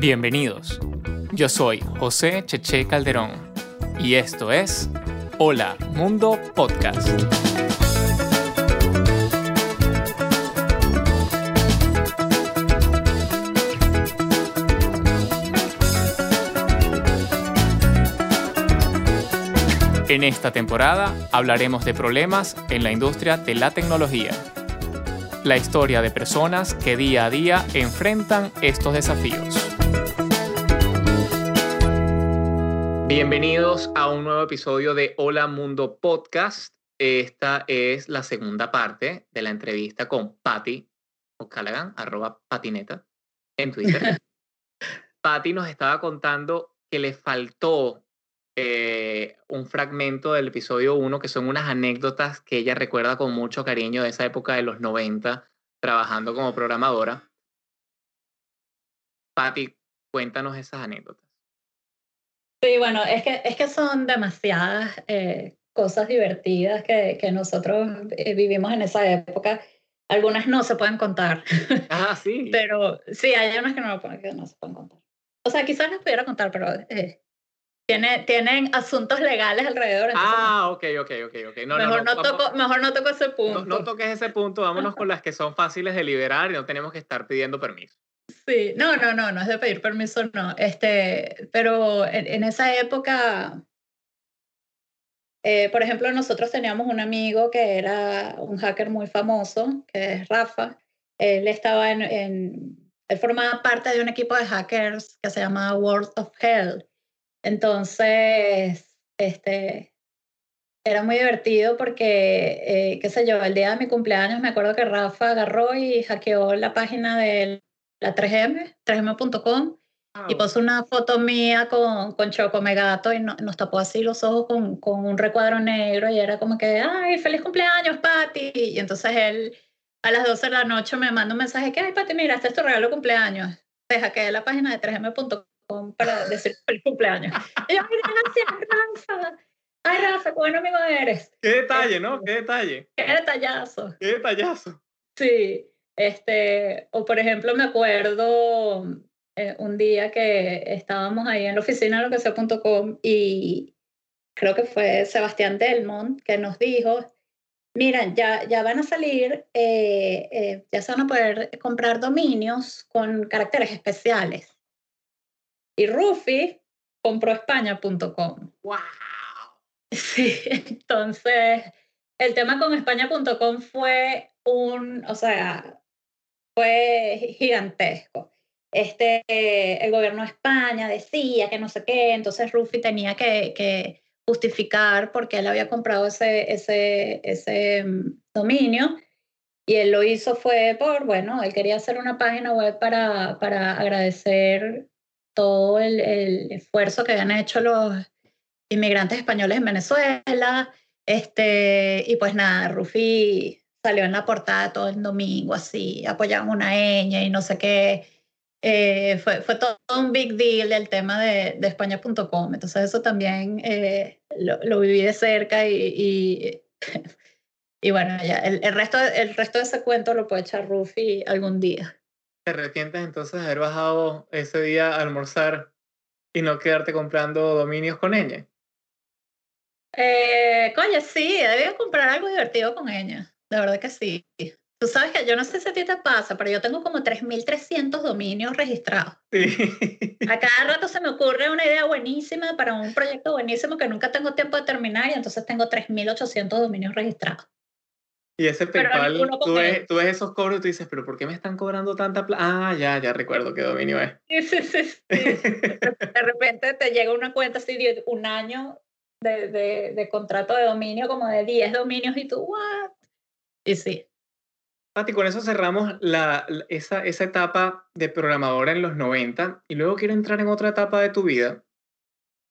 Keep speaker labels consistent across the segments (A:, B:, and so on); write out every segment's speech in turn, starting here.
A: Bienvenidos. Yo soy José Cheche Calderón y esto es Hola Mundo Podcast. En esta temporada hablaremos de problemas en la industria de la tecnología. La historia de personas que día a día enfrentan estos desafíos. Bienvenidos a un nuevo episodio de Hola Mundo Podcast. Esta es la segunda parte de la entrevista con Patty O'Callaghan, arroba patineta, en Twitter. Patty nos estaba contando que le faltó eh, un fragmento del episodio 1 que son unas anécdotas que ella recuerda con mucho cariño de esa época de los 90 trabajando como programadora. Patti, cuéntanos esas anécdotas.
B: Sí, bueno, es que, es que son demasiadas eh, cosas divertidas que, que nosotros eh, vivimos en esa época. Algunas no se pueden contar.
A: Ah, sí.
B: pero sí, hay unas que no, que no se pueden contar. O sea, quizás las pudiera contar, pero tienen asuntos legales alrededor.
A: Ah, ok, ok, ok. okay.
B: No, mejor, no, toco, mejor no toco ese punto.
A: No, toques ese punto, vámonos con las que son fáciles de liberar y no tenemos que estar pidiendo permiso.
B: Sí, no, no, no, no es de pedir permiso, no. Este, pero en, esa época, eh, por ejemplo, nosotros teníamos un amigo que era un hacker muy famoso, que es Rafa. Él estaba en, en él formaba parte de un equipo de hackers que se llama World of Hell entonces, este, era muy divertido porque, eh, qué sé yo, el día de mi cumpleaños me acuerdo que Rafa agarró y hackeó la página de la 3M, 3M.com, y puso una foto mía con, con Chocomegato y nos tapó así los ojos con, con un recuadro negro y era como que, ay, feliz cumpleaños, Patti. Y entonces él a las 12 de la noche me manda un mensaje que, ay, Patti, mira, este es tu regalo de cumpleaños. Te hackeé la página de 3M.com para decir feliz cumpleaños. Y yo, ay, gracias, Rafa. Ay, Rafa, qué buen amigo eres.
A: Qué detalle, ¿no? Qué detalle.
B: Qué detallazo.
A: Qué detallazo.
B: Sí, este, o por ejemplo, me acuerdo eh, un día que estábamos ahí en la oficina de lo que sea.com y creo que fue Sebastián Delmont que nos dijo, mira, ya, ya van a salir, eh, eh, ya se van a poder comprar dominios con caracteres especiales. Y Rufi compró España.com.
A: ¡Wow!
B: Sí, entonces el tema con España.com fue un, o sea, fue gigantesco. Este, el gobierno de España decía que no sé qué, entonces Rufi tenía que, que justificar por qué él había comprado ese, ese, ese mm, dominio. Y él lo hizo fue por, bueno, él quería hacer una página web para, para agradecer todo el, el, esfuerzo que habían hecho los inmigrantes españoles en Venezuela. Este, y pues nada, Rufi salió en la portada todo el domingo así, apoyaban una ñ y no sé qué. Eh, fue, fue todo un big deal el tema de, de España.com. Entonces eso también eh, lo, lo, viví de cerca y, y, y bueno, ya, el, el, resto, el resto de ese cuento lo puede echar Rufi algún día.
A: ¿Te arrepientes entonces de haber bajado ese día a almorzar y no quedarte comprando dominios con ella?
B: Eh, coño, sí, debía comprar algo divertido con ella. De verdad que sí. Tú sabes que yo no sé si a ti te pasa, pero yo tengo como 3.300 dominios registrados.
A: Sí.
B: A cada rato se me ocurre una idea buenísima para un proyecto buenísimo que nunca tengo tiempo de terminar y entonces tengo 3.800 dominios registrados.
A: Y ese PayPal, tú ves, tú ves, esos cobros y tú dices, pero ¿por qué me están cobrando tanta plata? Ah, ya, ya recuerdo qué dominio es.
B: Sí, sí, sí. de repente te llega una cuenta así de un año de, de, de, contrato de dominio, como de 10 dominios, y tú, ¿what? Y sí.
A: Pati, con eso cerramos la, esa, esa etapa de programadora en los 90 y luego quiero entrar en otra etapa de tu vida,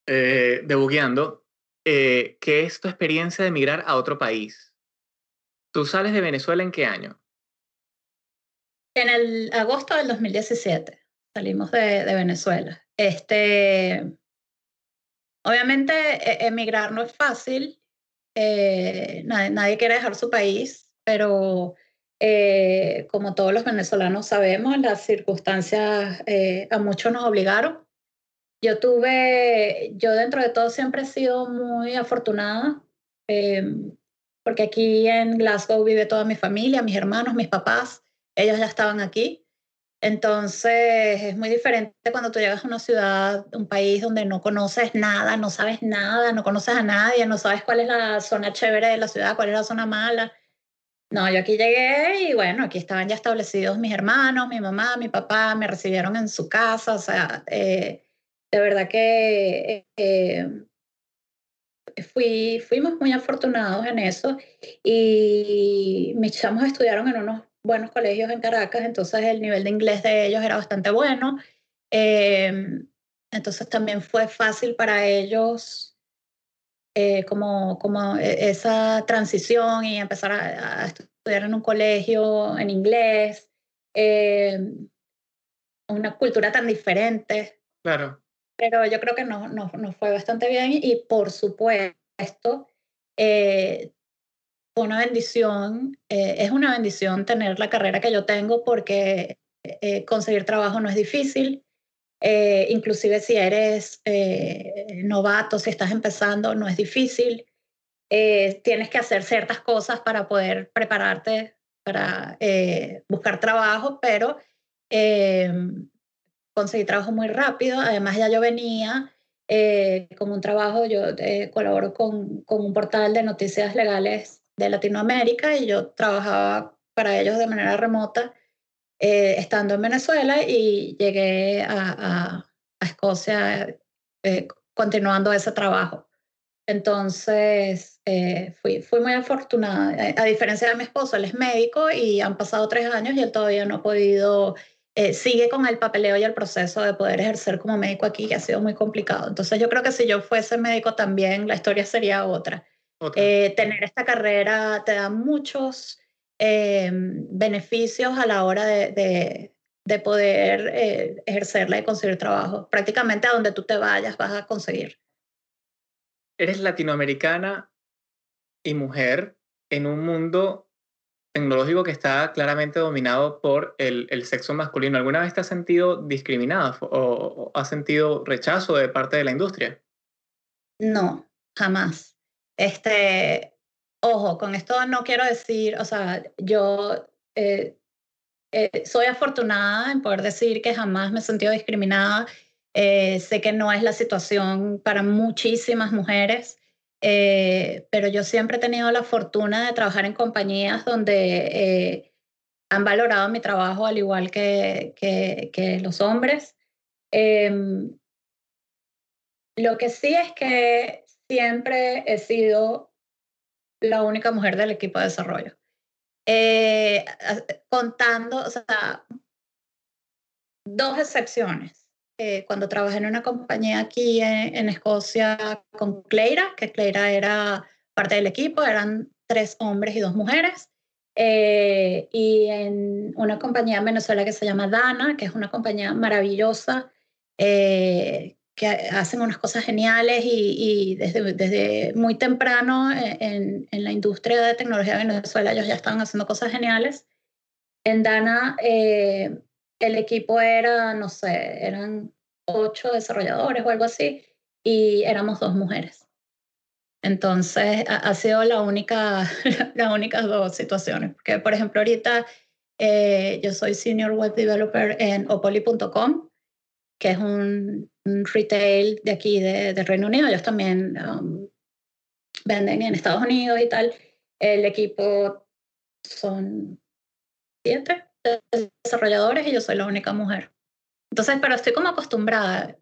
A: eh, debugueando, eh, que es tu experiencia de emigrar a otro país. ¿Tú sales de Venezuela en qué año?
B: En el agosto del 2017 salimos de, de Venezuela. Este, obviamente e, emigrar no es fácil, eh, nadie, quiere dejar su país, pero Eh, como todos los venezolanos sabemos, las circunstancias eh, a muchos nos obligaron. Yo tuve, yo dentro de todo siempre he sido muy afortunada, em, porque aquí en Glasgow vive toda mi familia, mis hermanos, mis papás, ellos ya estaban aquí. Entonces es muy diferente cuando tú llegas a una ciudad, un país donde no conoces nada, no sabes nada, no conoces a nadie, no sabes cuál es la zona chévere de la ciudad, cuál es la zona mala. No, yo aquí llegué y bueno, aquí estaban ya establecidos mis hermanos, mi mamá, mi papá, me recibieron en su casa, o sea, eh, de verdad que eh, fui, fuimos muy afortunados en eso y mis chamos estudiaron en unos buenos colegios en Caracas, entonces el nivel de inglés de ellos era bastante bueno. Em, entonces también fue fácil para ellos eh, como, como e, esa transición y empezar a, estudiar en un colegio en inglés, em, una cultura tan diferente.
A: Claro.
B: Pero yo creo que nos no, no fue bastante bien y por supuesto eh, una bendición, eh, es una bendición tener la carrera que yo tengo porque eh, conseguir trabajo no es difícil. Eh, inclusive si eres novato, si estás empezando, no es difícil. tienes que hacer ciertas cosas para poder prepararte para buscar trabajo, pero conseguí trabajo muy rápido. Además ya yo venía con un trabajo, yo colaboro con, con un portal de noticias legales de Latinoamérica y yo trabajaba para ellos de manera remota eh, estando en Venezuela y llegué a, Escocia eh, continuando ese trabajo. Entonces, eh, fui, fui muy afortunada. A diferencia de mi esposo, él es médico y han pasado tres años y él todavía no ha podido, sigue con el papeleo y el proceso de poder ejercer como médico aquí, que ha sido muy complicado. Entonces, yo creo que si yo fuese médico también, la historia sería otra. Eh, tener esta carrera te da muchos eh, beneficios a la hora de, de, poder eh, ejercerla y conseguir trabajo. Prácticamente a donde tú te vayas vas a conseguir.
A: Eres latinoamericana y mujer en un mundo tecnológico que está claramente dominado por el, el sexo masculino. ¿Alguna vez te has sentido discriminada o, o has sentido rechazo de parte de la industria?
B: No, jamás. Este, ojo, con esto no quiero decir, o sea, yo eh, eh, soy afortunada en poder decir que jamás me he sentido discriminada. Eh, sé que no es la situación para muchísimas mujeres, pero yo siempre he tenido la fortuna de trabajar en compañías donde han valorado mi trabajo al igual que, que, que los hombres. Em, lo que sí es que siempre he sido la única mujer del equipo de desarrollo. Eh, contando, dos excepciones. Eh, cuando trabajé en una compañía aquí en, Escocia con Cleira, que Cleira era parte del equipo, eran tres hombres y dos mujeres. Eh, y en una compañía en Venezuela que se llama Dana, que es una compañía maravillosa, que hacen unas cosas geniales y, desde, desde, muy temprano eh, en, en, la industria de tecnología de Venezuela ellos ya estaban haciendo cosas geniales. En Dana eh, el equipo era, no sé, eran ocho desarrolladores o algo así y éramos dos mujeres. Entonces ha, sido la única, las únicas dos situaciones. Porque, por ejemplo, ahorita eh, yo soy Senior Web Developer en opoli.com que es un, retail de aquí de, Reino Unido. Ellos también um, venden en Estados Unidos y tal. El equipo son siete desarrolladores y yo soy la única mujer. Entonces, pero estoy como acostumbrada.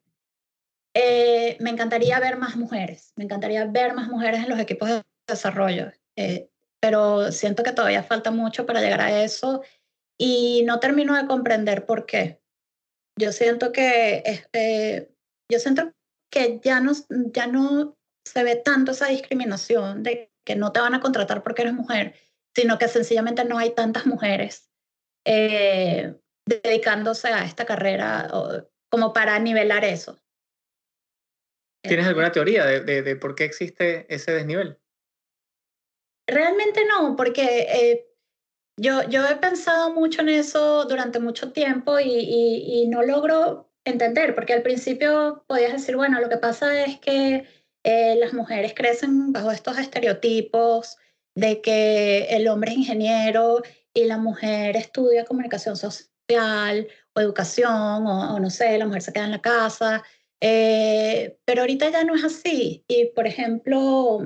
B: Eh, me encantaría ver más mujeres, me encantaría ver más mujeres en los equipos de desarrollo, eh, pero siento que todavía falta mucho para llegar a eso y no termino de comprender por qué yo siento que este, yo siento que ya no, ya no se ve tanto esa discriminación de que no te van a contratar porque eres mujer, sino que sencillamente no hay tantas mujeres eh, dedicándose a esta carrera como para nivelar eso.
A: ¿Tienes eh, alguna teoría de, de, por qué existe ese desnivel?
B: Realmente no, porque eh, yo, yo he pensado mucho en eso durante mucho tiempo y, y, no logro entender, porque al principio podías decir, bueno, lo que pasa es que eh, las mujeres crecen bajo estos estereotipos de que el hombre es ingeniero y la mujer estudia comunicación social o educación, o, no sé, la mujer se queda en la casa. Eh, pero ahorita ya no es así. Y por ejemplo,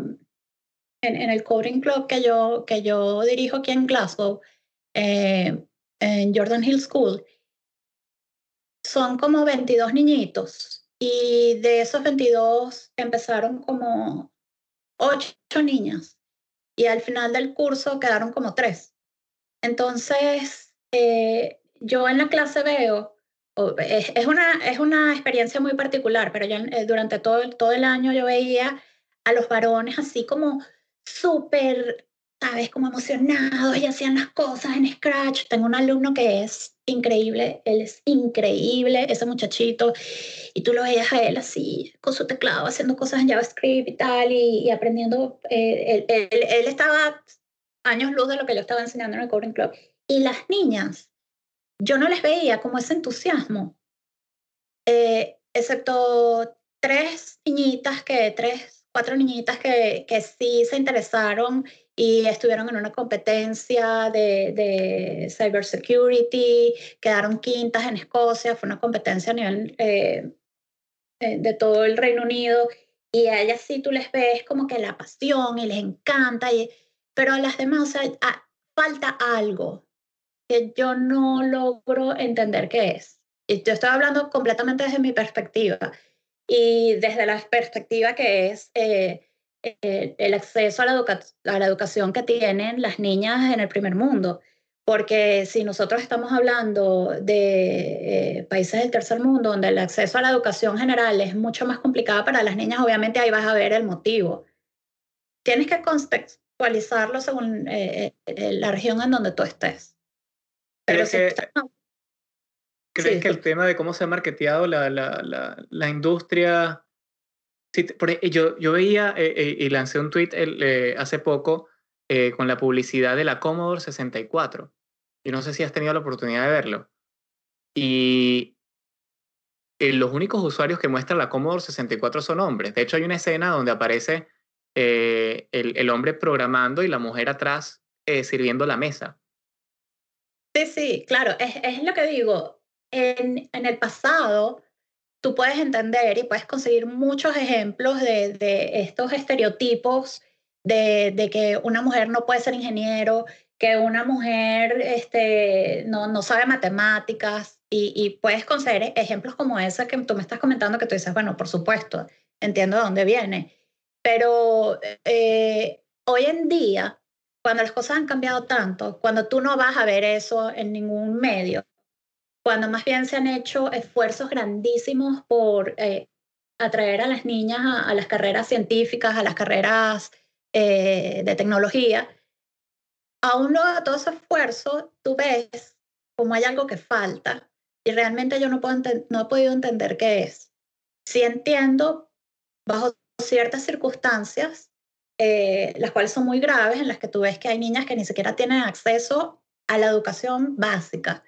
B: en, el Coding Club que yo, que yo dirijo aquí en Glasgow, eh, en Jordan Hill School, son como 22 niñitos y de esos 22 empezaron como 8 niñas y al final del curso quedaron como 3. Entonces, eh, yo en la clase veo, es, una, es una experiencia muy particular, pero yo eh, durante todo, todo el año yo veía a los varones así como súper, ¿sabes? Como emocionados y hacían las cosas en Scratch. Tengo un alumno que es increíble, él es increíble, ese muchachito, y tú lo veías a él así, con su teclado, haciendo cosas en JavaScript y tal, y, aprendiendo. Eh, él, él, estaba años luz de lo que yo estaba enseñando en el Coding Club. Y las niñas, yo no les veía como ese entusiasmo, eh, excepto tres niñitas que, tres cuatro niñitas que, que sí se interesaron y estuvieron en una competencia de, de cybersecurity, quedaron quintas en Escocia, fue una competencia a nivel eh, eh, de todo el Reino Unido, y a ellas sí tú les ves como que la pasión y les encanta, y, pero a las demás, o sea, falta algo que yo no logro entender qué es. Y yo estoy hablando completamente desde mi perspectiva y desde la perspectiva que es eh, eh, el acceso a la, a la educación que tienen las niñas en el primer mundo. Porque si nosotros estamos hablando de eh, países del tercer mundo, donde el acceso a la educación general es mucho más complicado para las niñas, obviamente ahí vas a ver el motivo. Tienes que contextualizarlo según la región en donde tú estés.
A: Pero si ¿Crees que el tema de cómo se ha marketeado la, la, la, la industria... Sí, yo, yo veía eh, eh, y lancé un tweet eh, hace poco con la publicidad de la Commodore 64. Yo no sé si has tenido la oportunidad de verlo. Y los únicos usuarios que muestra la Commodore 64 son hombres. De hecho, hay una escena donde aparece el, el, hombre programando y la mujer atrás sirviendo la mesa.
B: Sí, sí, claro, es, es lo que digo en, en el pasado tú puedes entender y puedes conseguir muchos ejemplos de, de estos estereotipos de, de, que una mujer no puede ser ingeniero, que una mujer este, no, no sabe matemáticas y, y, puedes conseguir ejemplos como ese que tú me estás comentando que tú dices, bueno, por supuesto, entiendo de dónde viene, pero eh, hoy en día, cuando las cosas han cambiado tanto, cuando tú no vas a ver eso en ningún medio, cuando más bien se han hecho esfuerzos grandísimos por eh, atraer a las niñas a, las carreras científicas, a las carreras eh, de tecnología, aún luego de todo ese esfuerzo, tú ves como hay algo que falta y realmente yo no, puedo no he podido entender qué es. Sí entiendo, bajo ciertas circunstancias, eh, las cuales son muy graves, en las que tú ves que hay niñas que ni siquiera tienen acceso a la educación básica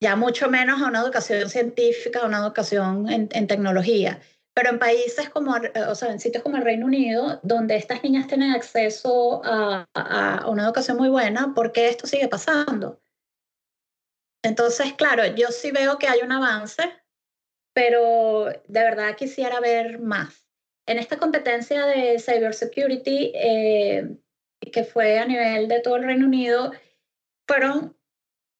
B: ya mucho menos a una educación científica, a una educación en, tecnología. Pero en países como, o sea, en sitios como el Reino Unido, donde estas niñas tienen acceso a, a, una educación muy buena, ¿por qué esto sigue pasando? Entonces, claro, yo sí veo que hay un avance, pero de verdad quisiera ver más. En esta competencia de cybersecurity, eh, que fue a nivel de todo el Reino Unido, fueron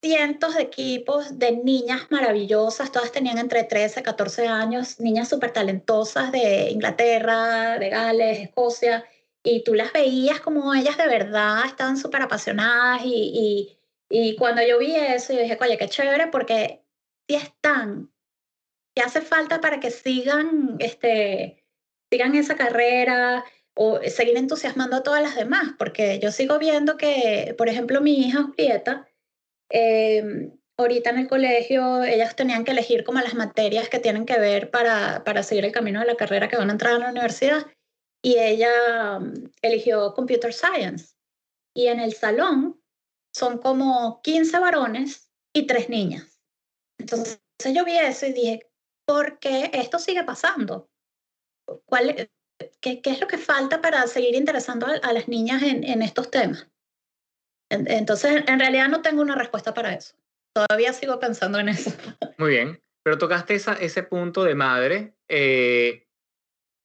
B: cientos de equipos de niñas maravillosas, todas tenían entre 13 y 14 años, niñas súper talentosas de Inglaterra, de Gales, Escocia, y tú las veías como ellas de verdad estaban súper apasionadas y, y, cuando yo vi eso, yo dije, oye, qué chévere, porque si están, ¿qué hace falta para que sigan, este, sigan esa carrera? o seguir entusiasmando a todas las demás, porque yo sigo viendo que, por ejemplo, mi hija Julieta, eh, ahorita en el colegio ellas tenían que elegir como las materias que tienen que ver para, para seguir el camino de la carrera que van a entrar a la universidad y ella mm, eligió Computer Science. Y en el salón son como 15 varones y tres niñas. Entonces yo vi eso y dije, ¿por qué esto sigue pasando? ¿Cuál, qué, qué, es lo que falta para seguir interesando a, las niñas en, en estos temas? Entonces, en realidad no tengo una respuesta para eso. Todavía sigo pensando en eso.
A: Muy bien, pero tocaste esa, ese punto de madre. Eh,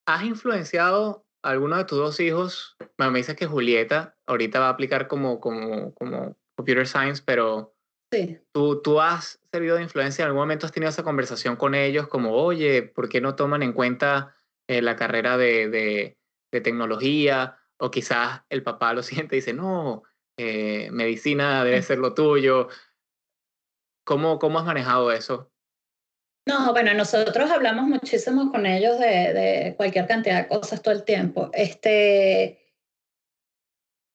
A: ¿Has influenciado a alguno de tus dos hijos? Bueno, me dices que Julieta ahorita va a aplicar como, como, como computer science, pero
B: sí.
A: ¿tú, ¿tú has servido de influencia? ¿En algún momento has tenido esa conversación con ellos como, oye, ¿por qué no toman en cuenta eh, la carrera de, de, de tecnología? O quizás el papá lo siente y dice, no, eh, medicina debe ser lo tuyo. ¿Cómo, ¿Cómo has manejado eso?
B: No, bueno, nosotros hablamos muchísimo con ellos de, de, cualquier cantidad de cosas todo el tiempo. Este,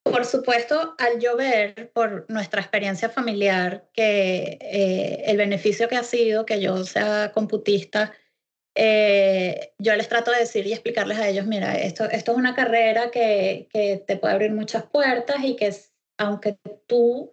B: por supuesto, al yo ver por nuestra experiencia familiar que eh, el beneficio que ha sido que yo sea computista, eh, yo les trato de decir y explicarles a ellos, mira, esto, esto es una carrera que, que te puede abrir muchas puertas y que aunque tú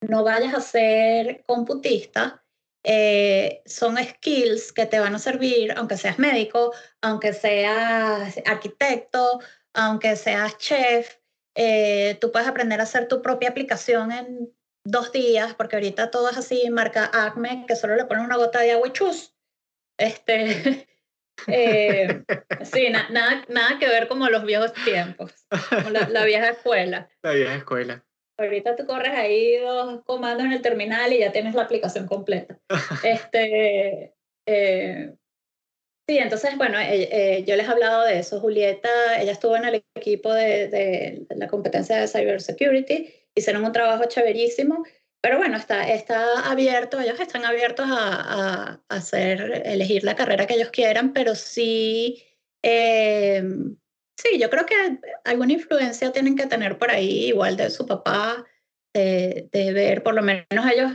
B: no vayas a ser computista, eh, son skills que te van a servir, aunque seas médico, aunque seas arquitecto, aunque seas chef, eh, tú puedes aprender a hacer tu propia aplicación en dos días, porque ahorita todo es así, marca Acme, que solo le ponen una gota de agua y chus. Este, eh, sí, nada, nada que ver como los viejos tiempos, como la vieja escuela.
A: La vieja escuela.
B: Ahorita tú corres ahí dos comandos en el terminal y ya tienes la aplicación completa. este, eh, sí, entonces, bueno, eh, eh, yo les he hablado de eso. Julieta, ella estuvo en el equipo de, de, la competencia de cybersecurity, hicieron un trabajo chéverísimo, pero bueno, está, está abierto, ellos están abiertos a, a, hacer, elegir la carrera que ellos quieran, pero sí... Sí, yo creo que alguna influencia tienen que tener por ahí, igual de su papá, de, ver, por lo menos ellos,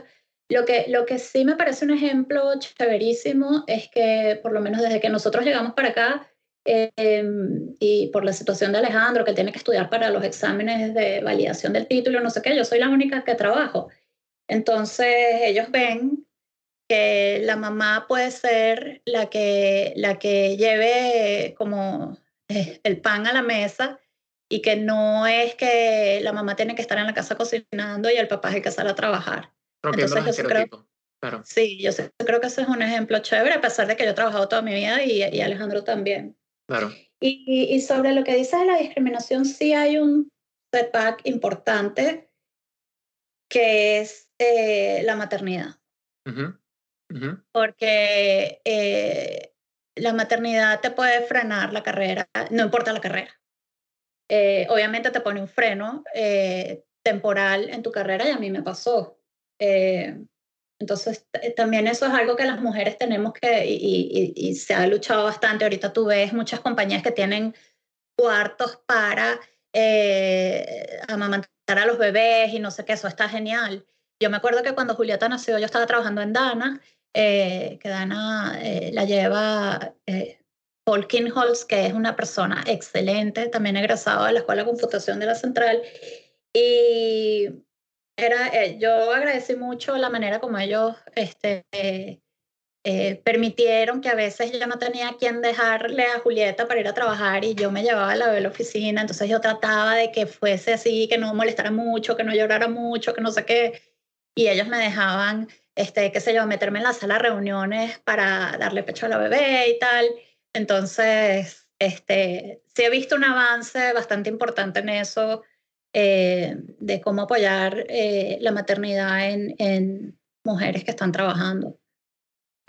B: lo que, lo que sí me parece un ejemplo chéverísimo es que por lo menos desde que nosotros llegamos para acá em, y por la situación de Alejandro, que tiene que estudiar para los exámenes de validación del título, no sé qué, yo soy la única que trabajo. Entonces ellos ven que la mamá puede ser la que, la que lleve como el pan a la mesa y que no es que la mamá tiene que estar en la casa cocinando y el papá es el que sale a trabajar.
A: Entonces, yo creo, claro.
B: Sí, yo creo que ese es un ejemplo chévere, a pesar de que yo he trabajado toda mi vida y, y Alejandro también.
A: Claro.
B: Y, y, sobre lo que dices de la discriminación, sí hay un setback importante que es eh, la maternidad. Porque eh, la maternidad te puede frenar la carrera, no importa la carrera. Eh, obviamente te pone un freno eh, temporal en tu carrera y a mí me pasó. Eh, entonces, también eso es algo que las mujeres tenemos que, y, y, se ha luchado bastante. Ahorita tú ves muchas compañías que tienen cuartos para amamantar a los bebés y no sé qué, eso está genial. Yo me acuerdo que cuando Julieta nació, yo estaba trabajando en Dana eh, que Dana eh, la lleva eh, Paul Kinholz, que es una persona excelente, también egresado de la Escuela de Computación de la Central. Y era, eh, yo agradecí mucho la manera como ellos este, permitieron que a veces yo no tenía quien dejarle a Julieta para ir a trabajar y yo me llevaba a la, la oficina, entonces yo trataba de que fuese así, que no molestara mucho, que no llorara mucho, que no sé qué, y ellos me dejaban este, qué sé yo, meterme en la sala de reuniones para darle pecho a la bebé y tal. Entonces, este, sí he visto un avance bastante importante en eso, eh, de cómo apoyar eh, la maternidad en, en, mujeres que están trabajando.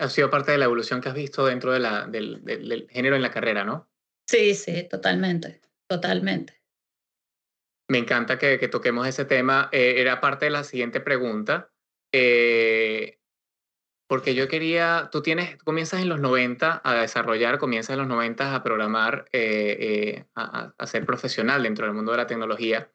A: Ha sido parte de la evolución que has visto dentro de la, del, del, género en la carrera, ¿no?
B: Sí, sí, totalmente, totalmente.
A: Me encanta que, que toquemos ese tema. Eh, era parte de la siguiente pregunta. Eh, porque yo quería, tú tienes, comienzas en los 90 a desarrollar, comienzas en los 90 a programar, eh, a, a, ser profesional dentro del mundo de la tecnología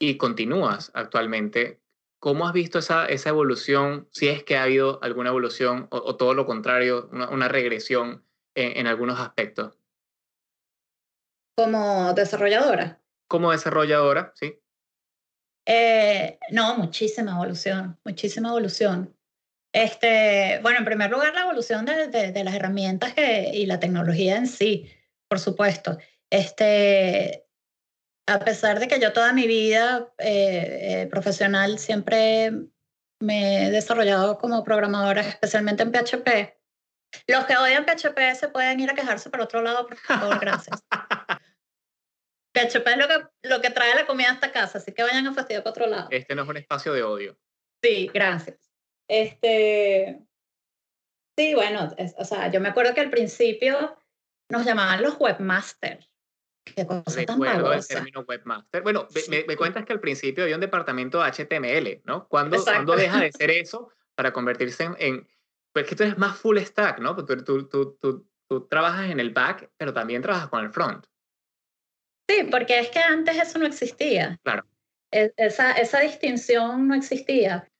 A: y continúas actualmente. ¿Cómo has visto esa, esa evolución? Si es que ha habido alguna evolución o, o todo lo contrario, una, una regresión en, en algunos aspectos.
B: Como desarrolladora.
A: Como desarrolladora, sí.
B: Eh, no, muchísima evolución, muchísima evolución. Este, bueno, en primer lugar, la evolución de, de, las herramientas que, y la tecnología en sí, por supuesto. Este, a pesar de que yo toda mi vida eh, eh, profesional siempre me he desarrollado como programadora, especialmente en PHP, los que odian PHP se pueden ir a quejarse por otro lado, por favor, gracias. PHP es lo que, lo que trae la comida a esta casa, así que vayan a fastidiar por otro lado.
A: Este no es un espacio de odio.
B: Sí, gracias. Este, sí, bueno, o sea, yo me acuerdo que al principio nos llamaban los webmasters. Qué cosa tan el
A: término webmaster. Bueno, me, me, cuentas que al principio había un departamento de HTML, ¿no? ¿Cuándo, ¿cuándo deja de ser eso para convertirse en, Pues que tú eres más full stack, ¿no? Porque tú, tú, tú, tú, trabajas en el back, pero también trabajas con el front.
B: Sí, porque es que antes eso no existía.
A: Claro.
B: E, esa, esa distinción no existía.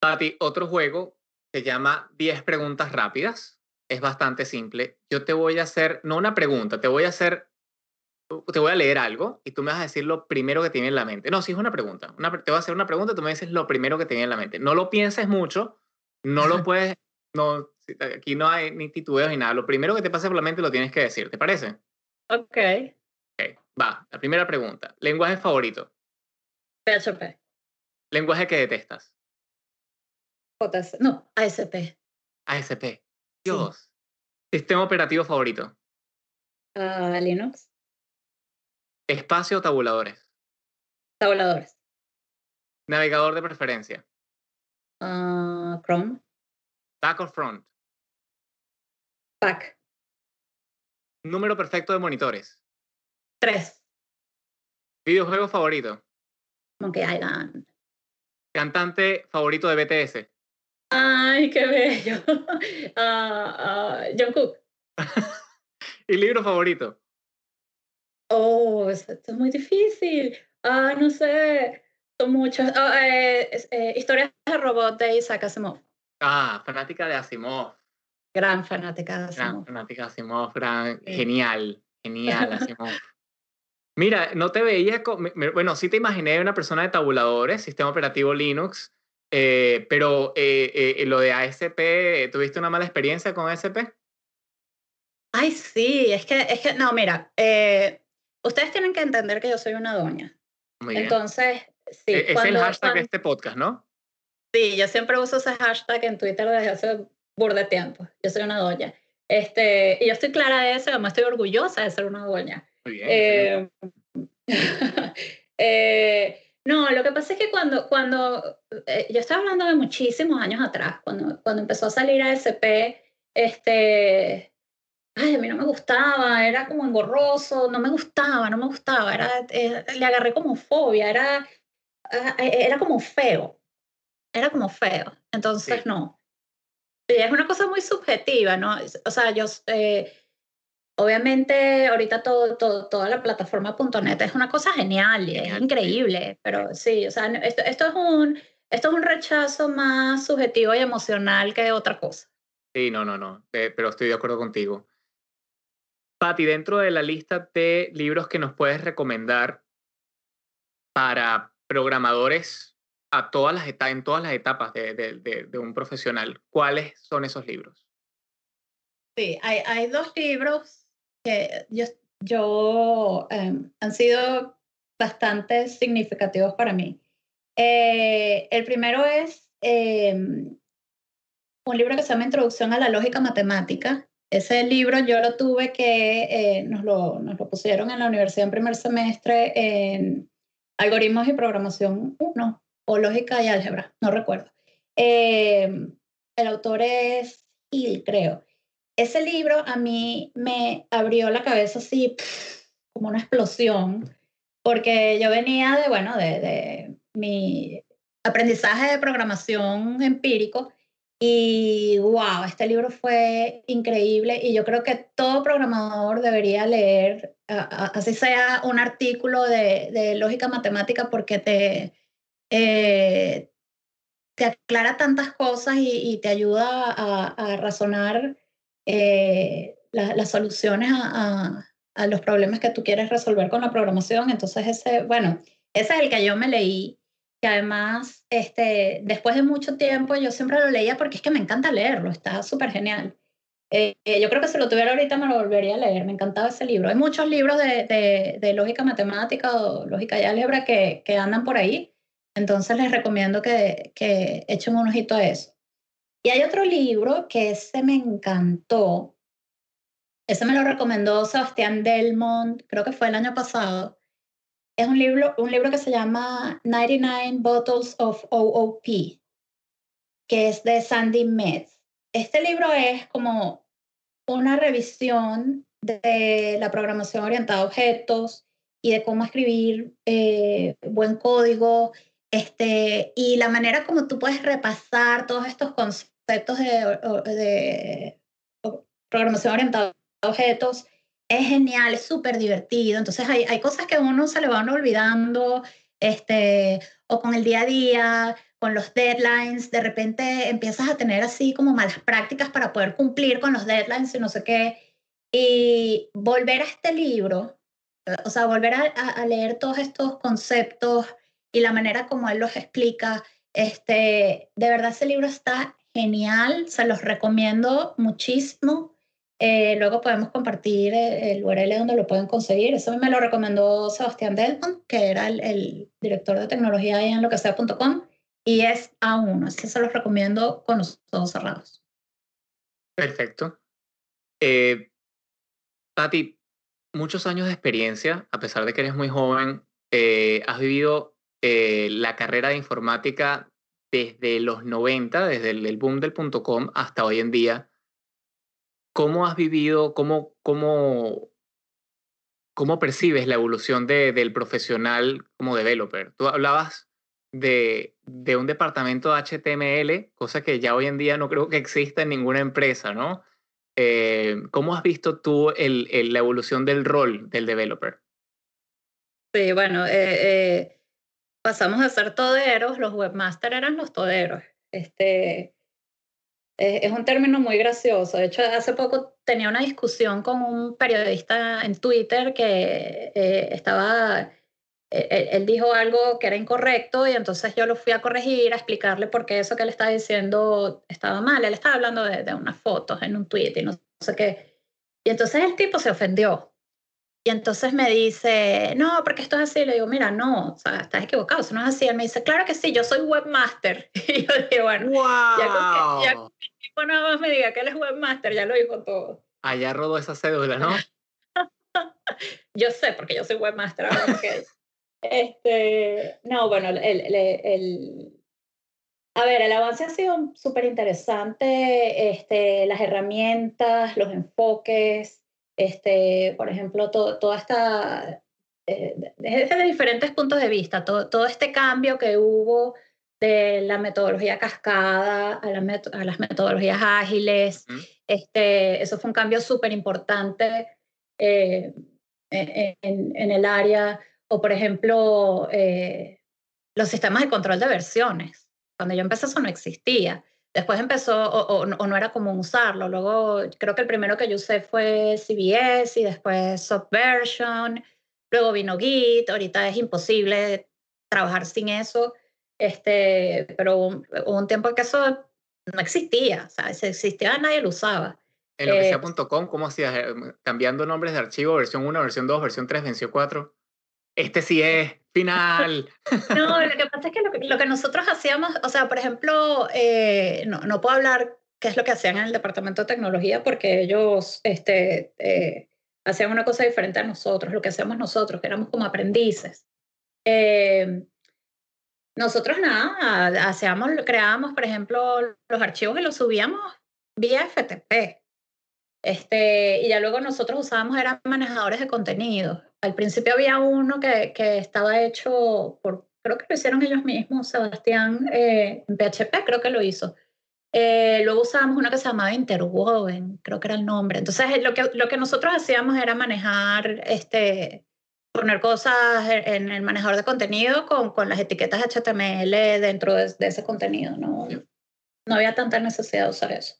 A: Pati, otro juego se llama 10 preguntas rápidas. Es bastante simple. Yo te voy a hacer, no una pregunta, te voy a hacer, te voy a leer algo y tú me vas a decir lo primero que tiene en la mente. No, si es una pregunta. Una, te voy a hacer una pregunta y tú me dices lo primero que tiene en la mente. No lo pienses mucho, no lo puedes, no, aquí no hay ni titubeos ni nada. Lo primero que te pase por la mente lo tienes que decir, ¿te parece?
B: Ok.
A: Ok, va. La primera pregunta. ¿Lenguaje favorito?
B: PHP.
A: ¿Lenguaje que detestas?
B: JS, no, ASP.
A: ASP. Dios. Sistema operativo favorito.
B: Uh, Linux.
A: Espacio o tabuladores.
B: Tabuladores.
A: Navegador de preferencia.
B: Uh, Chrome.
A: Back or front.
B: Back.
A: Número perfecto de monitores.
B: Tres.
A: Videojuego favorito.
B: Monkey Island.
A: Cantante favorito de BTS.
B: Ay, qué bello. Uh, John Cook.
A: ¿Y libro favorito?
B: Oh, esto es muy difícil. Ah, no sé. Son muchos. Oh, eh, eh, historias de robot de Isaac Asimov.
A: Ah, fanática de Asimov.
B: Gran fanática de Asimov.
A: Gran fanática de Asimov, gran, genial, genial Asimov. Mira, no te veía, bueno, sí te imaginé una persona de tabuladores, sistema operativo Linux, eh, pero eh, eh, lo de ASP, ¿tuviste una mala experiencia con ASP?
B: Ay, sí, es que, es que no, mira, ustedes tienen que entender que yo soy una doña. Entonces, sí.
A: E, es el hashtag de este podcast, ¿no?
B: Sí, yo siempre uso ese hashtag en Twitter desde hace burde tiempo. Yo soy una doña. Este, y yo estoy clara de eso, además estoy orgullosa de ser una doña.
A: Muy bien.
B: eh, no, lo que pasa es que cuando, cuando eh, yo estaba hablando de muchísimos años atrás, cuando, cuando empezó a salir ASP, este, ay, a mí no me gustaba, era como engorroso, no me gustaba, no me gustaba, era, eh, le agarré como fobia, era, ah, eh, era como feo, era como feo, entonces no. Y es una cosa muy subjetiva, ¿no? O sea, yo, Obviamente, ahorita todo, todo, toda la plataforma .NET es una cosa genial y es increíble, pero sí, o sea, esto, esto, es un, esto es un rechazo más subjetivo y emocional que otra cosa.
A: Sí, no, no, no, eh, pero estoy de acuerdo contigo. Patti, dentro de la lista de libros que nos puedes recomendar para programadores a todas las en todas las etapas de, de, de, un profesional, ¿cuáles son esos libros?
B: Sí, hay, hay dos libros que yo, yo em, han sido bastante significativos para mí. Eh, el primero es em, un libro que se llama Introducción a la Lógica Matemática. Ese libro yo lo tuve que, eh, nos, lo, nos lo pusieron en la universidad en primer semestre en Algoritmos y Programación 1 o Lógica y Álgebra, no recuerdo. Em, el autor es Hill, creo ese libro a mí me abrió la cabeza así como una explosión, porque yo venía de, bueno, de, de mi aprendizaje de programación empírico y wow, este libro fue increíble y yo creo que todo programador debería leer, así sea un artículo de, de lógica matemática, porque te, eh, te aclara tantas cosas y, y te ayuda a, a razonar eh, las soluciones a, los problemas que tú quieres resolver con la programación. Entonces, ese, bueno, ese es el que yo me leí. Que además, este, después de mucho tiempo, yo siempre lo leía porque es que me encanta leerlo, está súper genial. Eh, yo creo que si lo tuviera ahorita me lo volvería a leer, me encantaba ese libro. Hay muchos libros de, de, lógica matemática o lógica y álgebra que, que, andan por ahí, entonces les recomiendo que, que echen un ojito a eso. Y hay otro libro que ese me encantó, ese me lo recomendó Sebastián Delmont, creo que fue el año pasado. Es un libro, un libro que se llama 99 Bottles of OOP, que es de Sandy Metz. Este libro es como una revisión de la programación orientada a objetos y de cómo escribir eh, buen código este, y la manera como tú puedes repasar todos estos conceptos de, programación orientada a objetos es genial, es súper divertido. Entonces hay, hay cosas que a uno se le van olvidando este, o con el día a día con los deadlines, de repente empiezas a tener así como malas prácticas para poder cumplir con los deadlines y no sé qué. Y volver a este libro, o sea, volver a, leer todos estos conceptos y la manera como él los explica, este, de verdad ese libro está genial, se los recomiendo muchísimo. Eh, luego podemos compartir el URL donde lo pueden conseguir. Eso me lo recomendó Sebastián Delton, que era el, el director de tecnología ahí en lo que sea.com y es a uno. Así que se los recomiendo con los ojos cerrados.
A: Perfecto. Eh, Pati, muchos años de experiencia, a pesar de que eres muy joven, eh, has vivido eh, la carrera de informática desde los 90, desde el, boom del com hasta hoy en día. ¿Cómo has vivido, cómo, cómo, cómo percibes la evolución de, del profesional como developer? Tú hablabas de, de, un departamento de HTML, cosa que ya hoy en día no creo que exista en ninguna empresa, ¿no? Eh, ¿Cómo has visto tú la evolución del rol del developer?
B: Sí, bueno, eh, eh, pasamos a ser toderos, los webmasters eran los toderos. Este, es un término muy gracioso. De hecho, hace poco tenía una discusión con un periodista en Twitter que estaba él, dijo algo que era incorrecto y entonces yo lo fui a corregir, a explicarle por qué eso que él estaba diciendo estaba mal. Él estaba hablando de, de unas fotos en un tweet y no sé qué. Y entonces el tipo se ofendió. Y entonces me dice, no, porque esto es así. Le digo, mira, no, o sea, estás equivocado, eso no es así. Él me dice, claro que sí, yo soy webmaster. Y yo dije, bueno, ya, con que, el tipo nada más me diga que él es webmaster, ya lo dijo todo.
A: Allá rodó esa cédula, ¿no?
B: yo sé, porque yo soy webmaster este, no, bueno, el, el, a ver, el avance ha sido súper interesante, este, las herramientas, los enfoques, este, por ejemplo, todo, toda esta, eh, desde diferentes puntos de vista, todo, todo este cambio que hubo de la metodología cascada a, la a las metodologías ágiles, este, eso fue un cambio súper importante eh, en, en, el área o, por ejemplo, eh, los sistemas de control de versiones. Cuando yo empecé eso no existía. Después empezó, o, no era común usarlo. Luego, creo que el primero que yo usé fue CBS y después Subversion. Luego vino Git. Ahorita es imposible trabajar sin eso. Este, pero hubo un, tiempo que eso no existía. O sea, si existía, nadie lo usaba.
A: En lo que eh, ¿cómo hacías? Eh, cambiando nombres de archivo, versión 1, versión 2, versión 3, versión 4 este sí es final.
B: No, lo que pasa es que lo, que nosotros hacíamos, o sea, por ejemplo, eh, no, puedo hablar qué es lo que hacían en el departamento de tecnología porque ellos este, eh, hacían una cosa diferente a nosotros, lo que hacíamos nosotros, que éramos como aprendices. Eh, nosotros nada, hacíamos, creábamos, por ejemplo, los archivos y los subíamos vía FTP. Este, y ya luego nosotros usábamos, eran manejadores de contenido. Al principio había uno que, que estaba hecho por, creo que lo hicieron ellos mismos, Sebastián eh, en PHP creo que lo hizo. Eh, luego usábamos uno que se llamaba Interwoven, creo que era el nombre. Entonces, lo que, lo que nosotros hacíamos era manejar, este, poner cosas en el manejador de contenido con, con las etiquetas HTML dentro de, de ese contenido. No, no había tanta necesidad de usar eso.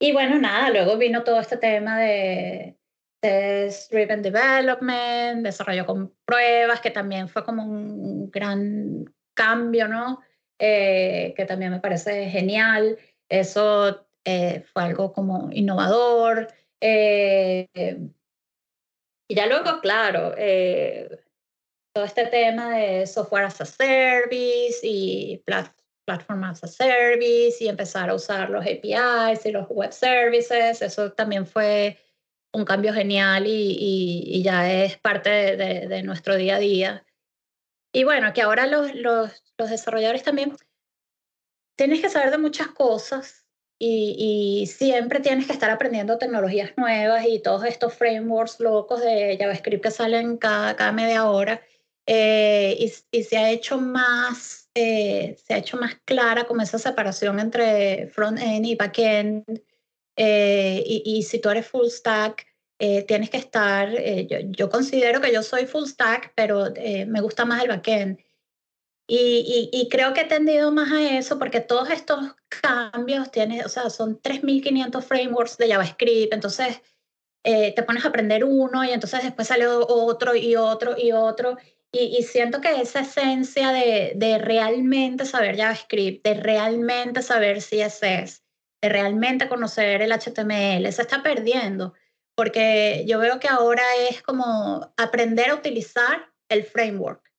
B: Y bueno, nada, luego vino todo este tema de Test Driven Development, desarrollo con pruebas, que también fue como un gran cambio, ¿no? Eh, que también me parece genial. Eso eh, fue algo como innovador. Eh, y ya luego, claro, todo este tema de software as a service y platform as a service y empezar a usar los APIs y los web services, eso también fue un cambio genial y, ya es parte de, nuestro día a día. Y bueno, que ahora los, los, desarrolladores también tienes que saber de muchas cosas y, siempre tienes que estar aprendiendo tecnologías nuevas y todos estos frameworks locos de JavaScript que salen cada, media hora. Eh, y, se ha hecho más eh, se ha hecho más clara como esa separación entre front-end y back-end. Eh, y, y, si tú eres full stack, eh, tienes que estar, eh, yo, yo, considero que yo soy full stack, pero eh, me gusta más el backend. Y, y, y, creo que he tendido más a eso porque todos estos cambios tienen, o sea, son 3.500 frameworks de JavaScript, entonces te pones a aprender uno y entonces después sale otro y otro y otro. Y, y siento que esa esencia de, de realmente saber JavaScript, de realmente saber CSS, de realmente conocer el HTML, se está perdiendo porque yo veo que ahora es como aprender a utilizar el framework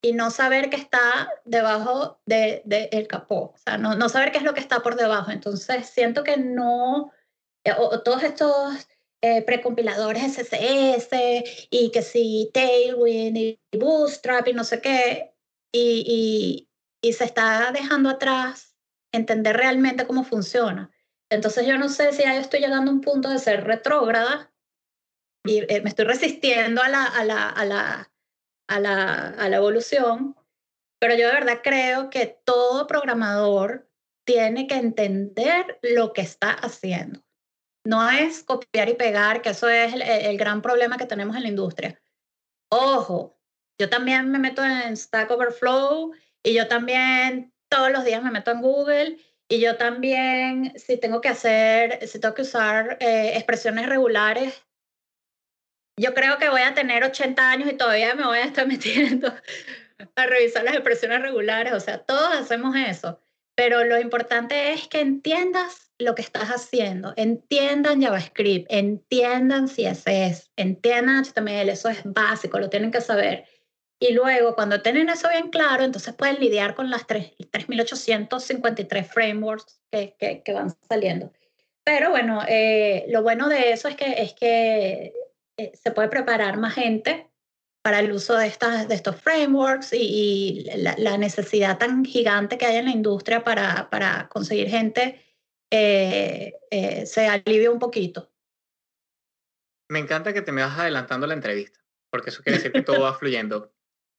B: y no saber qué está debajo del de, el capó, o sea, no, no, saber qué es lo que está por debajo. Entonces, siento que no, eh, o, todos estos eh, precompiladores SSS y que si Tailwind y Bootstrap y no sé qué, y, y, y se está dejando atrás entender realmente cómo funciona. Entonces yo no sé si ya estoy llegando a un punto de ser retrógrada y eh, me estoy resistiendo a la, a, la, a, la, a, la, a la evolución, pero yo de verdad creo que todo programador tiene que entender lo que está haciendo. No es copiar y pegar, que eso es el, el gran problema que tenemos en la industria. Ojo, yo también me meto en Stack Overflow y yo también todos los días me meto en Google y yo también, si tengo que hacer, si tengo que usar eh, expresiones regulares, yo creo que voy a tener 80 años y todavía me voy a estar metiendo a revisar las expresiones regulares. O sea, todos hacemos eso. Pero lo importante es que entiendas lo que estás haciendo, entiendan JavaScript, entiendan CSS, entiendan HTML, eso es básico, lo tienen que saber. Y luego, cuando tienen eso bien claro, entonces pueden lidiar con las 3.853 frameworks que, que, que, van saliendo. Pero bueno, eh, lo bueno de eso es que, es que eh, se puede preparar más gente para el uso de, estas, de estos frameworks y, y la, la, necesidad tan gigante que hay en la industria para, para conseguir gente eh, eh, se alivia un poquito.
A: Me encanta que te me vas adelantando la entrevista, porque eso quiere decir que todo va fluyendo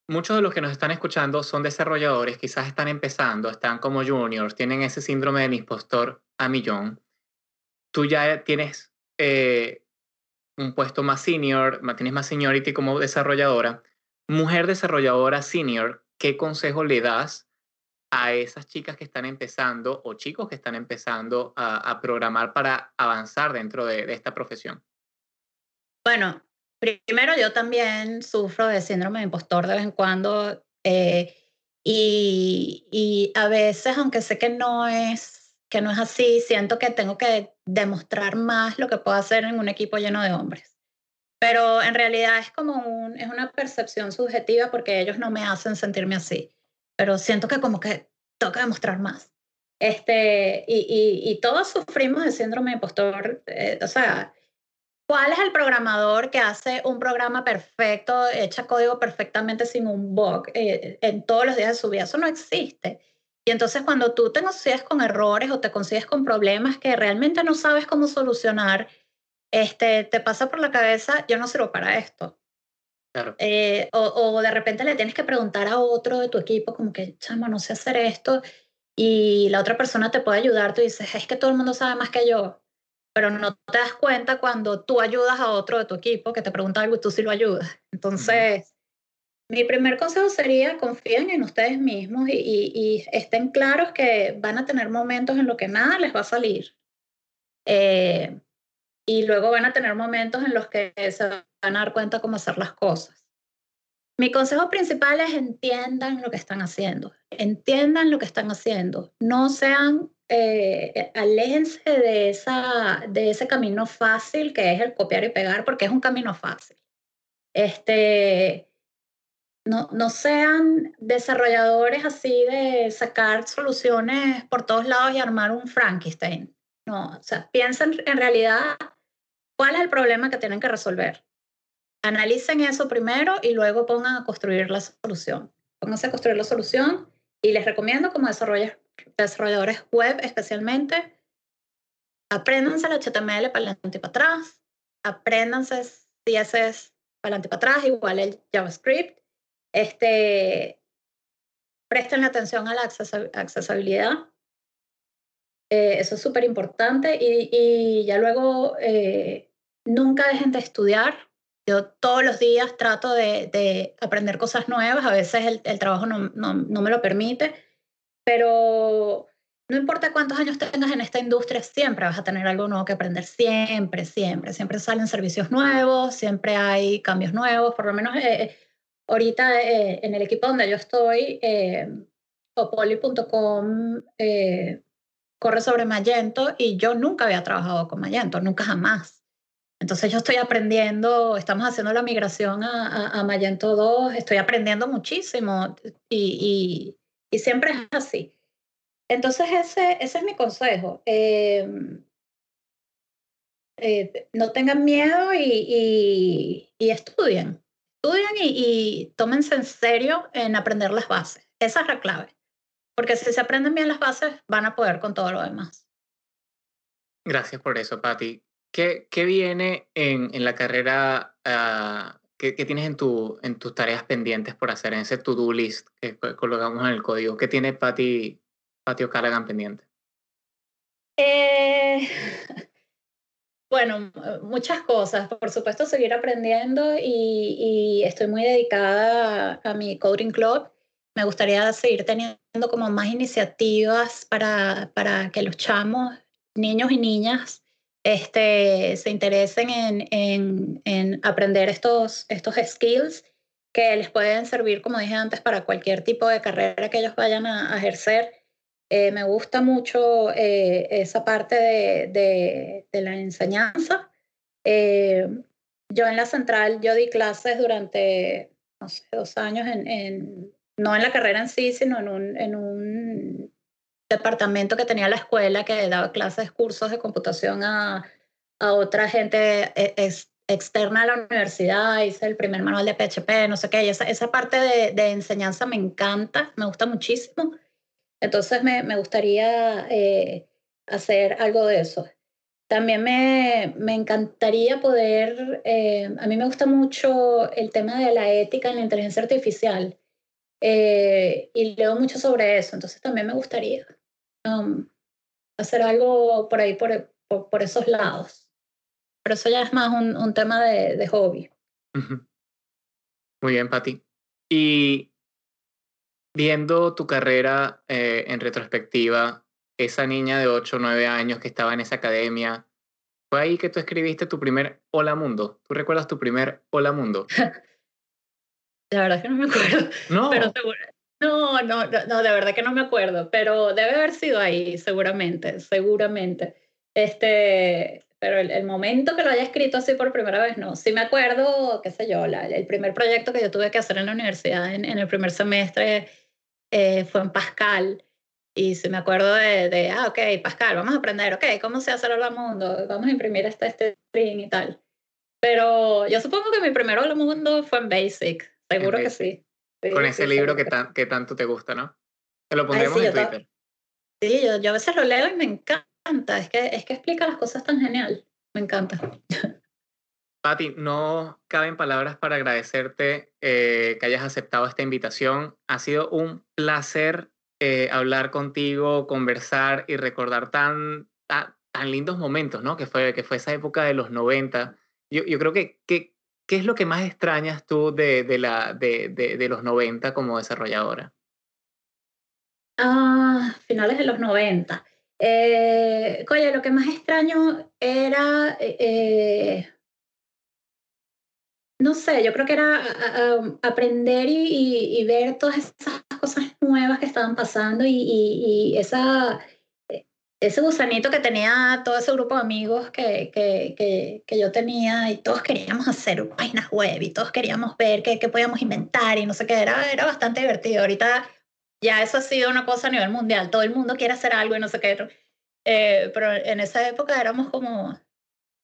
A: muchos de los que nos están escuchando son desarrolladores, quizás están empezando, están como juniors, tienen ese síndrome del impostor a millón. Tú ya tienes eh, un puesto más senior, tienes más seniority como desarrolladora. Mujer desarrolladora senior, ¿qué consejo le das a esas chicas que están empezando o chicos que están empezando a, programar para avanzar dentro de, de esta profesión?
B: Bueno, Primero, yo también sufro de síndrome de impostor de vez en cuando eh, y, y, a veces, aunque sé que no es que no es así, siento que tengo que demostrar más lo que puedo hacer en un equipo lleno de hombres. Pero en realidad es como un, es una percepción subjetiva porque ellos no me hacen sentirme así. Pero siento que como que que demostrar más. Este, y, y, y todos sufrimos de síndrome de impostor. Eh, o sea, ¿Cuál es el programador que hace un programa perfecto, echa código perfectamente sin un bug eh, en todos los días de su vida? Eso no existe. Y entonces cuando tú te consigues con errores o te consigues con problemas que realmente no sabes cómo solucionar, este, te pasa por la cabeza, yo no sirvo para esto.
A: Claro.
B: Eh, o, o, de repente le tienes que preguntar a otro de tu equipo como que, chama, no sé hacer esto, y la otra persona te puede ayudar, tú dices, es que todo el mundo sabe más que yo pero no te das cuenta cuando tú ayudas a otro de tu equipo que te pregunta algo y tú sí lo ayudas. Entonces, mi primer consejo sería confíen en ustedes mismos y, y, y, estén claros que van a tener momentos en los que nada les va a salir. Eh, y luego van a tener momentos en los que se van a dar cuenta cómo hacer las cosas. mi consejo principal es entiendan lo que están haciendo, entiendan lo que están haciendo, no sean, eh, aléjense de, esa, de ese camino fácil que es el copiar y pegar, porque es un camino fácil. Este, no, no sean desarrolladores así de sacar soluciones por todos lados y armar un Frankenstein. No, o sea, piensen en realidad cuál es el problema que tienen que resolver. Analicen eso primero y luego pongan a construir la solución. Pónganse a construir la solución y les recomiendo como desarrolladores web especialmente, apréndanse el HTML para adelante y para atrás, apréndanse CSS para adelante y para atrás, igual el JavaScript. Este, presten atención a la accesibilidad. Eh, eso es súper importante y, y, ya luego eh, nunca dejen de estudiar. Yo todos los días trato de, de aprender cosas nuevas, a veces el, el trabajo no, no, no, me lo permite, pero no importa cuántos años tengas en esta industria, siempre vas a tener algo nuevo que aprender, siempre, siempre. Siempre salen servicios nuevos, siempre hay cambios nuevos, por lo menos eh, ahorita eh, en el equipo donde yo estoy, eh, Popoli.com eh, corre sobre Magento y yo nunca había trabajado con Magento, nunca jamás. Entonces yo estoy aprendiendo, estamos haciendo la migración a, a, Magento 2, estoy aprendiendo muchísimo y, y, y, siempre es así. Entonces ese, ese es mi consejo. Eh, eh, no tengan miedo y, y estudien. Estudien y, tómense en serio en aprender las bases. Esa es la clave. Porque si se aprenden bien las bases, van a poder con todo lo demás.
A: Gracias por eso, Patti. ¿Qué, ¿Qué, viene en, en la carrera uh, ¿qué, ¿qué, tienes en, tu, en tus tareas pendientes por hacer, en ese to-do list que colocamos en el código? ¿Qué tiene Patti, Patti O'Callaghan pendiente?
B: Eh, bueno, muchas cosas. Por supuesto, seguir aprendiendo y, y estoy muy dedicada a, a mi Coding Club. Me gustaría seguir teniendo como más iniciativas para, para que los chamos, niños y niñas, este, se interesen en, en, en, aprender estos, skills que les pueden servir, como dije antes, para cualquier tipo de carrera que ellos vayan a, ejercer. Eh, me gusta mucho eh, esa parte de, la enseñanza. Eh, yo en la central, yo di clases durante, no dos años, en, no en la carrera en sí, sino en un departamento que tenía la escuela que daba clases, cursos de computación a, a otra gente es, externa a la universidad, hice el primer manual de PHP, no sé qué, y esa, esa parte de, de, enseñanza me encanta, me gusta muchísimo. Entonces me, me gustaría eh, hacer algo de eso. También me, me encantaría poder, eh, a mí me gusta mucho el tema de la ética en la inteligencia artificial eh, y leo mucho sobre eso, entonces también me gustaría um, hacer algo por ahí, por, por, por, esos lados. Pero eso ya es más un, un tema de, de hobby.
A: Uh -huh. Muy bien, Pati. Y viendo tu carrera eh, en retrospectiva, esa niña de 8 o 9 años que estaba en esa academia, ¿fue ahí que tú escribiste tu primer Hola Mundo? ¿Tú recuerdas tu primer Hola Mundo?
B: La verdad es que no me acuerdo.
A: No.
B: Pero seguro, no, no, no, de verdad que no me acuerdo, pero debe haber sido ahí, seguramente, seguramente. Este, pero el, el, momento que lo haya escrito así por primera vez, no. Sí me acuerdo, qué sé yo, la, el primer proyecto que yo tuve que hacer en la universidad en, en el primer semestre eh, fue en Pascal. Y sí me acuerdo de, de, ah, ok, Pascal, vamos a aprender, ok, ¿cómo se hace el Hola Mundo? Vamos a imprimir este, este string y tal. Pero yo supongo que mi primer Hola Mundo fue en Basic, seguro en Basic. que sí.
A: Sí. Con ese libro que, tan, que tanto te gusta, ¿no? Te lo pondremos Ay, sí, en Twitter.
B: Sí, yo, yo a veces lo leo y me encanta, es que, es que explica las cosas tan genial, me encanta.
A: Patti, no caben palabras para agradecerte eh, que hayas aceptado esta invitación. Ha sido un placer eh, hablar contigo, conversar y recordar tan, tan, tan, lindos momentos, ¿no? Que fue, que fue esa época de los 90. Yo, yo creo que, que, ¿qué es lo que más extrañas tú de, los 90 como desarrolladora?
B: Ah, finales de los 90. Eh, oye, lo que más extraño era... Eh, no sé, yo creo que era aprender y, ver todas esas cosas nuevas que estaban pasando y, esa, ese gusanito que tenía todo ese grupo de amigos que, que, que, yo tenía y todos queríamos hacer páginas web y todos queríamos ver qué, qué podíamos inventar y no sé qué, era, era bastante divertido. Ahorita ya eso ha sido una cosa a nivel mundial, todo el mundo quiere hacer algo y no sé qué. Eh, pero en esa época éramos como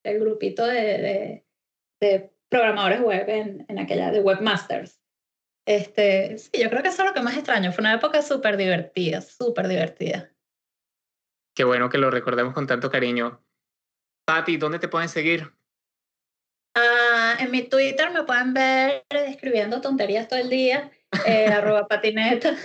B: el grupito de, de programadores web en, en aquella de webmasters. Este, sí, yo creo que eso es lo que más extraño. Fue una época súper divertida, súper divertida.
A: Qué bueno que lo recordemos con tanto cariño. Patti, ¿dónde te pueden seguir?
B: Ah, en mi Twitter me pueden ver escribiendo tonterías todo el día, eh, arroba patineta.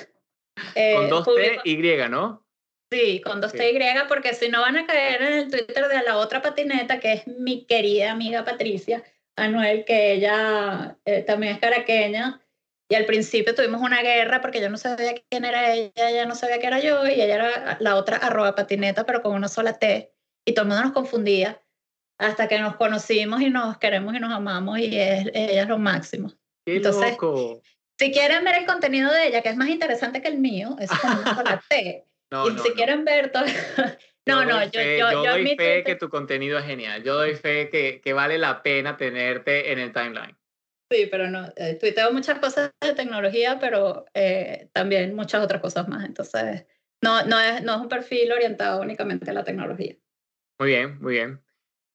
A: Eh, con dos T y, ¿no?
B: Sí, con dos T y, porque si no van a caer en el Twitter de la otra patineta, que es mi querida amiga Patricia, Anuel, que ella eh, también es caraqueña. Y al principio tuvimos una guerra porque yo no sabía quién era ella, ella no sabía que era yo, y ella era la otra arroba patineta, pero con una sola T. Y todo el mundo nos confundía hasta que nos conocimos y nos queremos y nos amamos, y es, ella es lo máximo.
A: ¡Qué Entonces, loco!
B: Si quieren ver el contenido de ella, que es más interesante que el mío, es con una sola T. y si quieren ver todo,
A: No, no, yo, yo, yo, doy fe que tu contenido es genial. Yo doy fe que, que vale la pena tenerte en el timeline.
B: Sí, pero no, eh, tuiteo muchas cosas de tecnología, pero eh, también muchas otras cosas más. Entonces, no, no, es, no es un perfil orientado únicamente a la tecnología.
A: Muy bien, muy bien.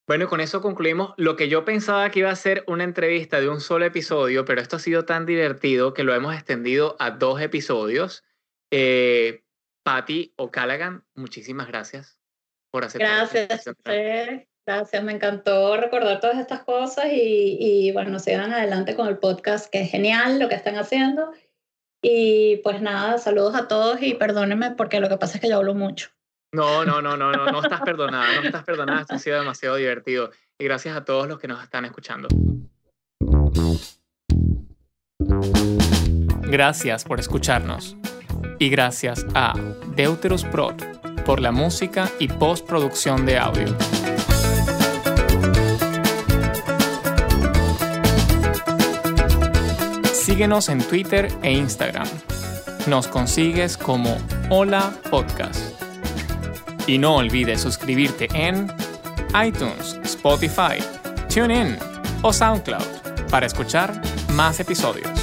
A: Bueno, con eso concluimos lo que yo pensaba que iba a ser una entrevista de un solo episodio, pero esto ha sido tan divertido que lo hemos extendido a dos episodios. Eh, Patty O'Callaghan, muchísimas gracias por
B: aceptar. Gracias, gracias. Me encantó recordar todas estas cosas y, y bueno, sigan adelante con el podcast, que es genial lo que están haciendo. Y pues nada, saludos a todos y perdónenme porque lo que pasa es que yo hablo mucho.
A: No, no, no, no, no, no estás perdonada, no estás perdonada, esto ha sido demasiado divertido. Y gracias a todos los que nos están escuchando. Gracias por escucharnos y gracias a Deuterus Prod por la música y postproducción de audio. Síguenos en Twitter e Instagram. Nos consigues como Hola Podcast. Y no olvides suscribirte en iTunes, Spotify, TuneIn o SoundCloud para escuchar más episodios.